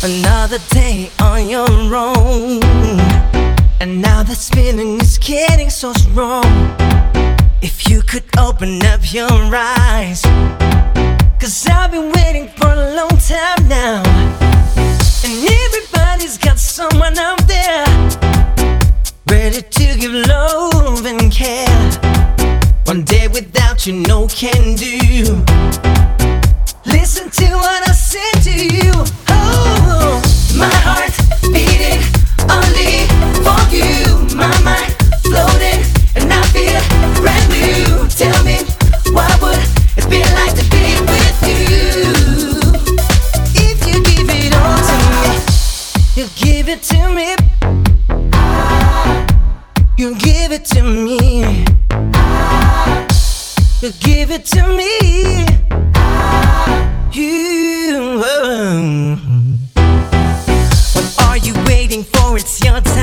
Another day on your own. And now this feeling is getting so strong. If you could open up your eyes. Cause I've been waiting for a long time now. And everybody's got someone out there ready to give love and care. One day without you, no can do. Listen to what I said to you. Oh, my beating only for you. My floating and I feel brand new. Tell me, what would it be like to be with you? If you give it all to me, you give it to me. You give it to me. You give it to me. You. What are you waiting for? It's your time.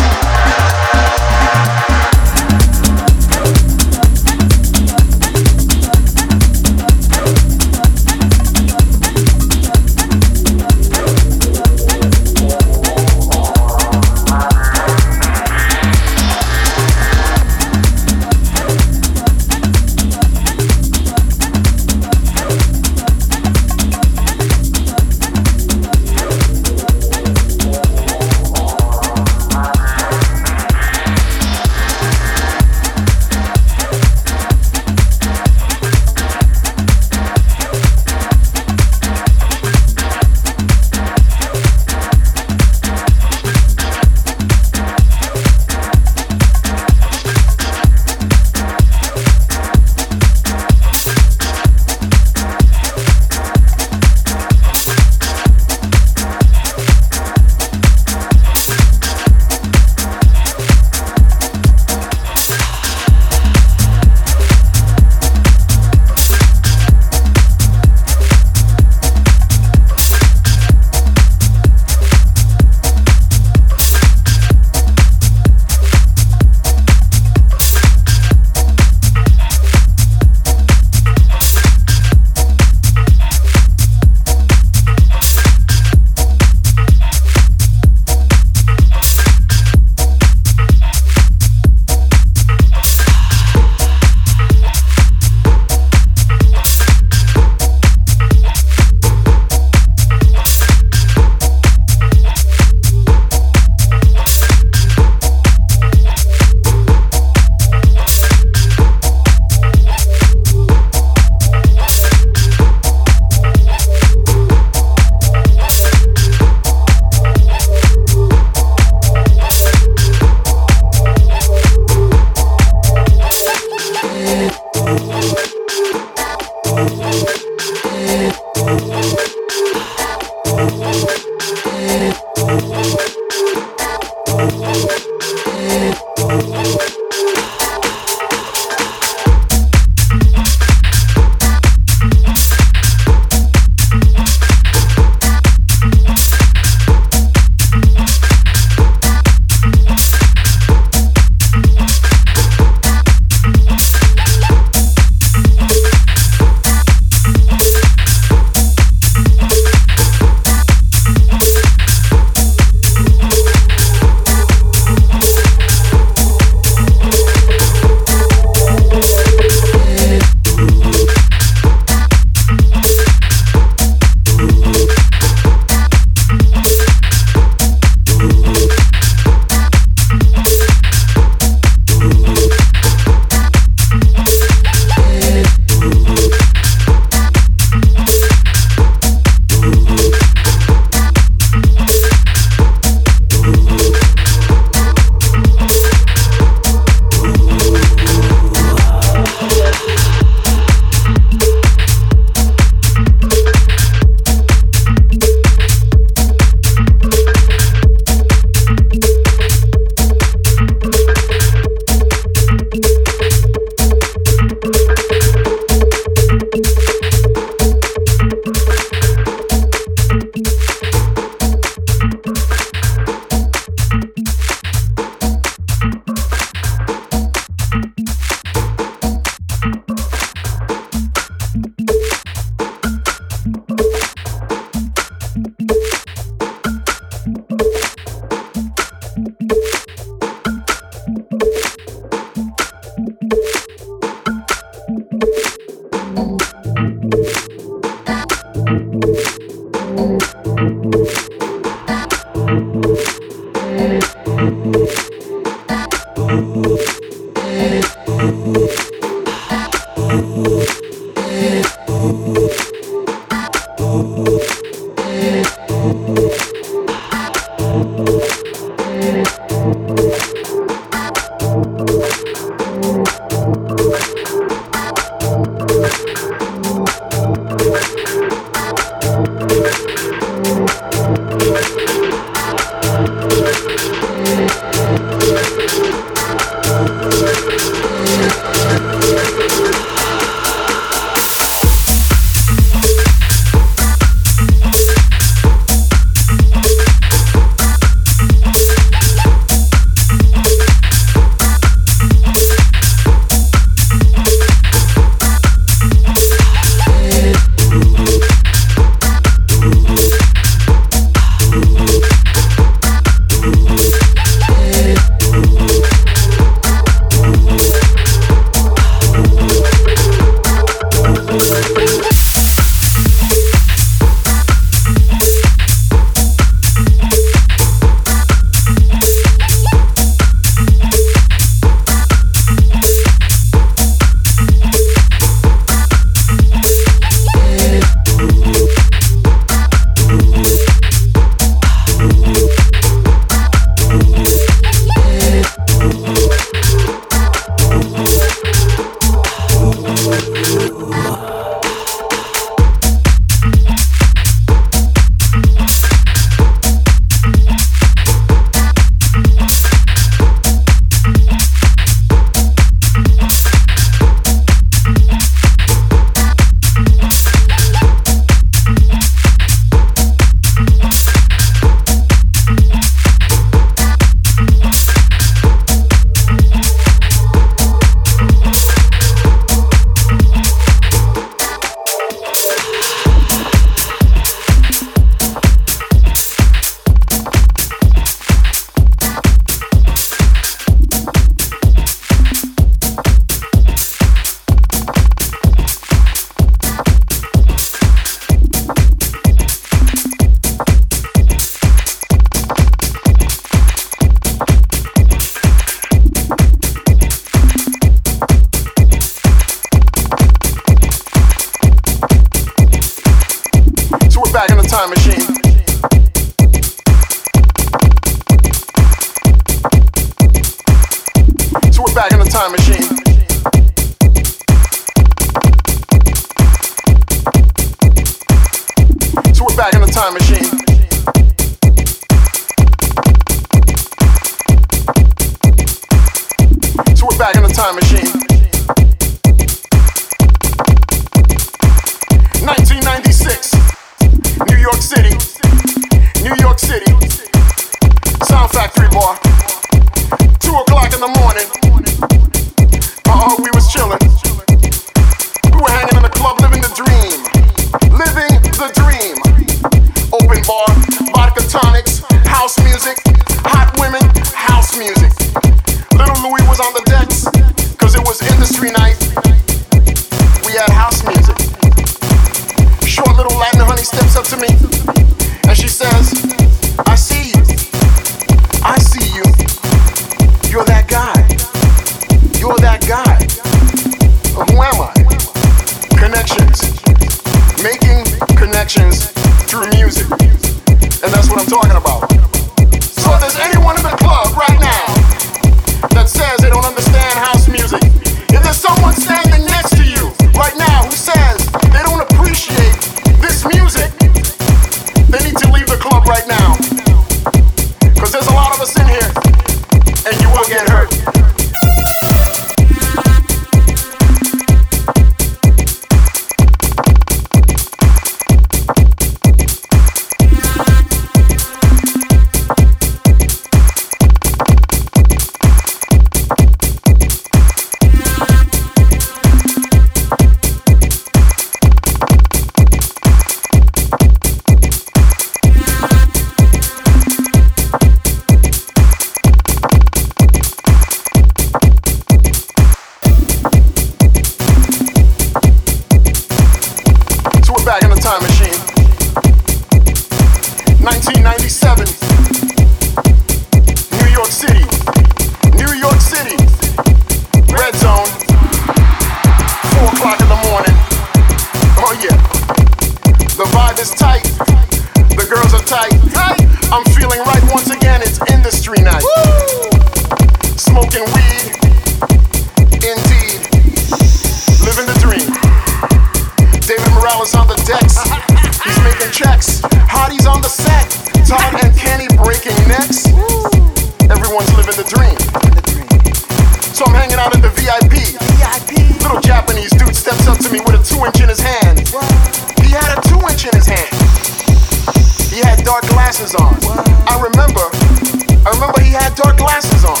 glasses on.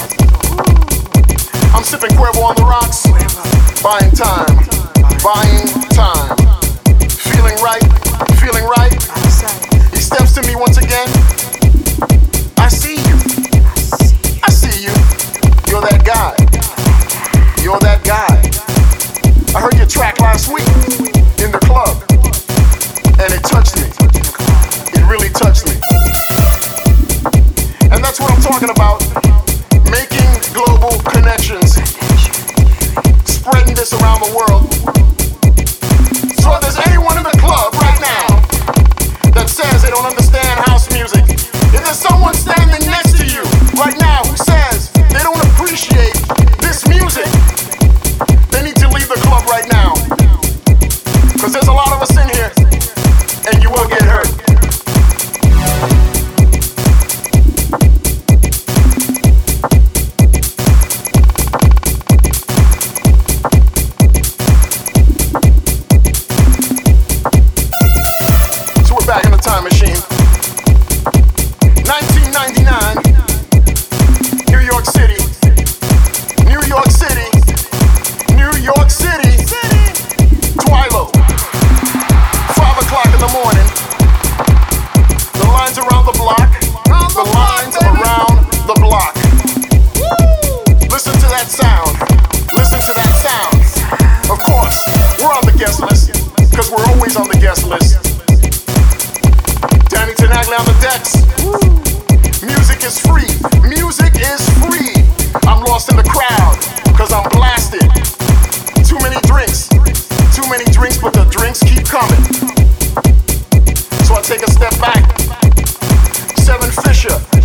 I'm sipping Cuervo on the rocks, buying time, buying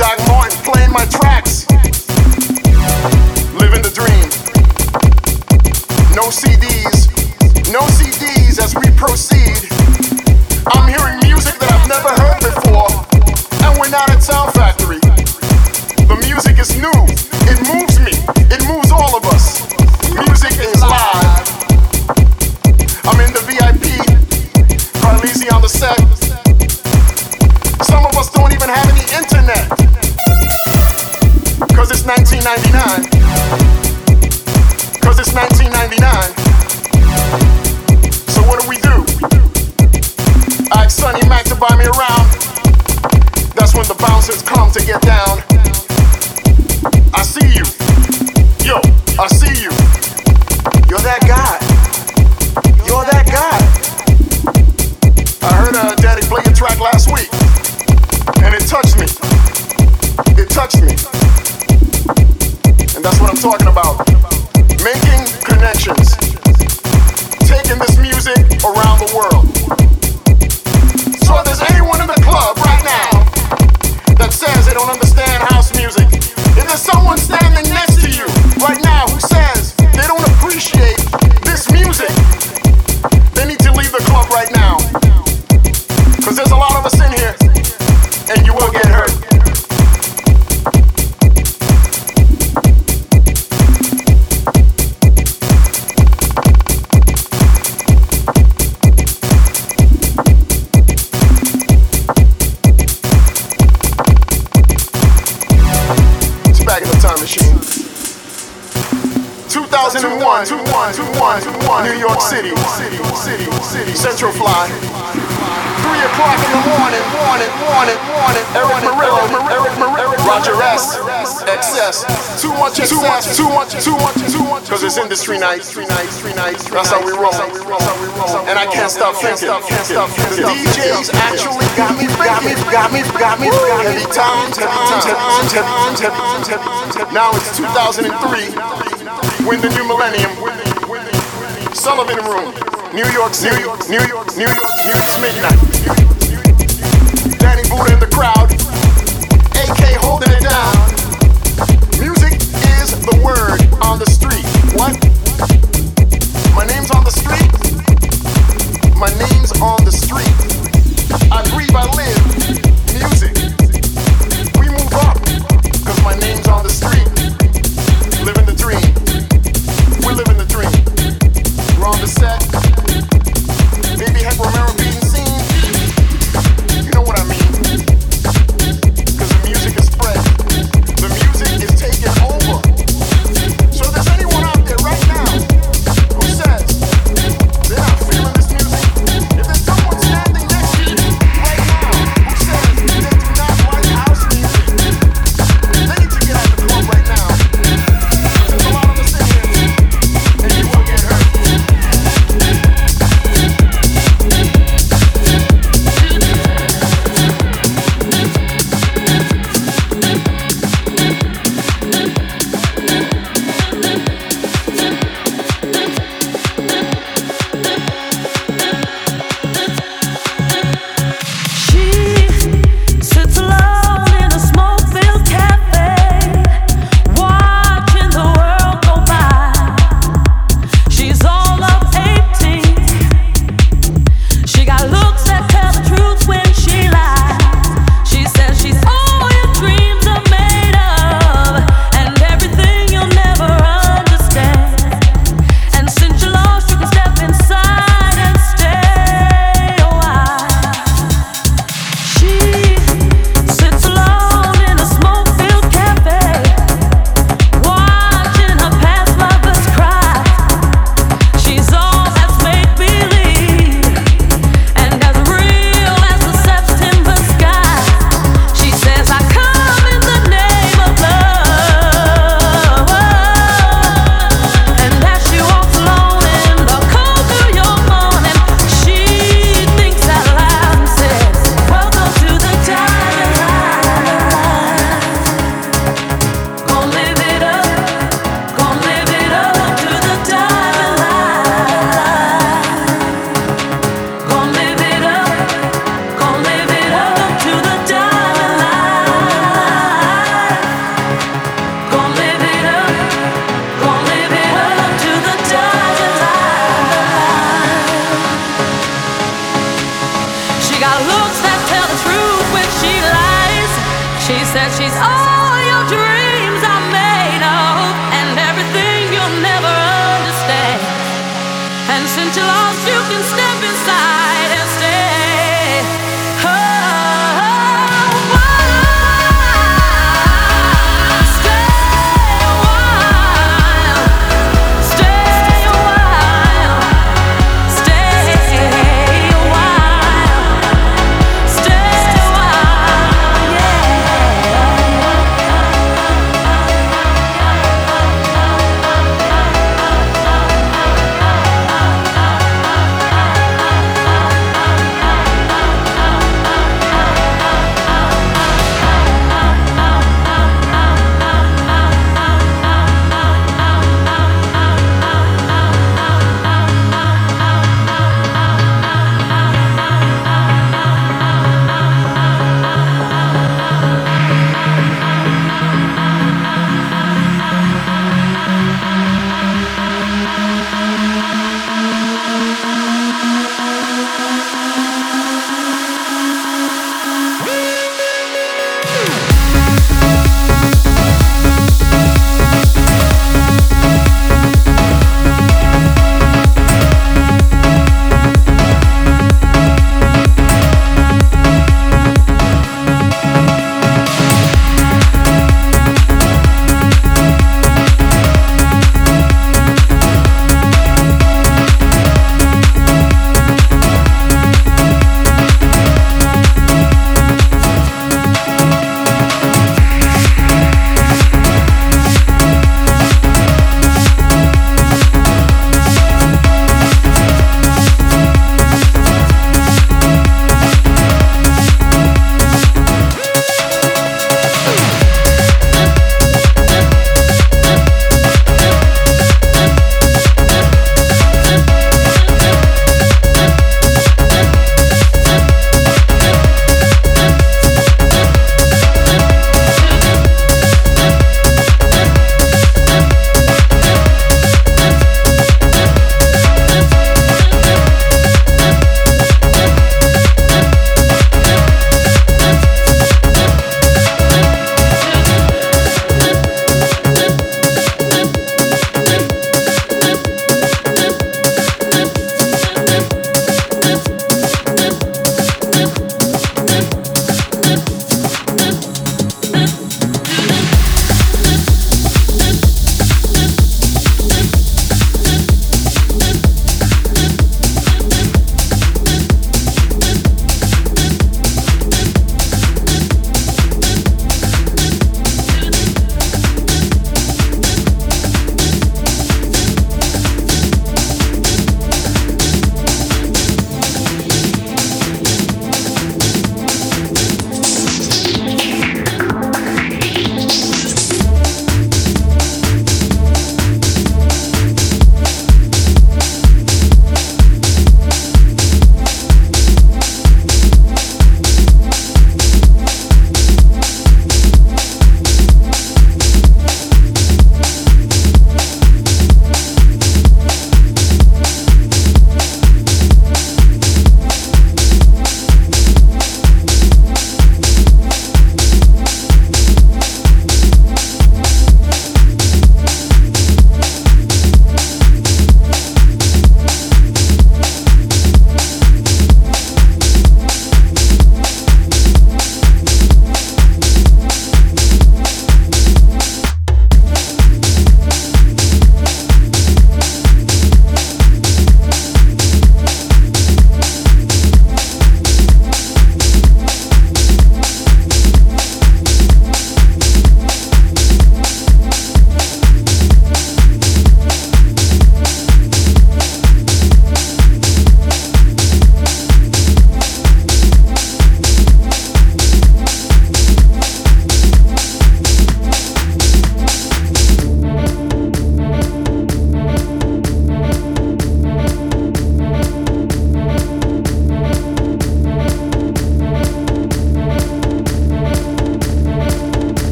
Doc Martin playing my tracks. Want it, want it, want it. Erick Morillo, Erick Morillo, Roger S. Excess. Too much, too much, too much, too much, too much. Cause it's industry night. That's how we roll. And I can't stop thinking. The DJs actually got me, got me, got me, got me. Heavy times, heavy times, heavy times, heavy times, heavy times. Now it's 2003. Win the new millennium. Sullivan Room. New York City, New York, New York, New York, New York, midnight food in the crowd. AK holding it down. Music is the word on the street. What? My name's on the street. My name's on the street. I breathe, I live. Music.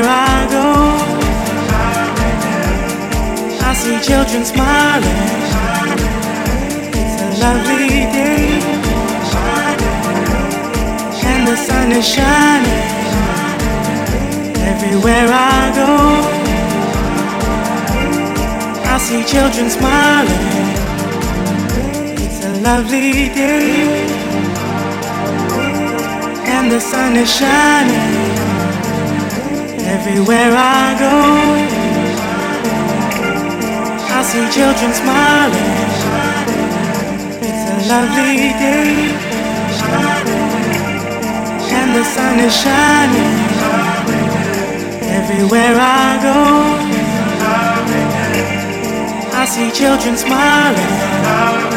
everywhere I go. I see children smiling. It's a lovely day, and the sun is shining everywhere I go. I see children smiling. It's a lovely day, and the sun is shining. Everywhere I go, I see children smiling. It's a lovely day, and the sun is shining. Everywhere I go, I see children smiling.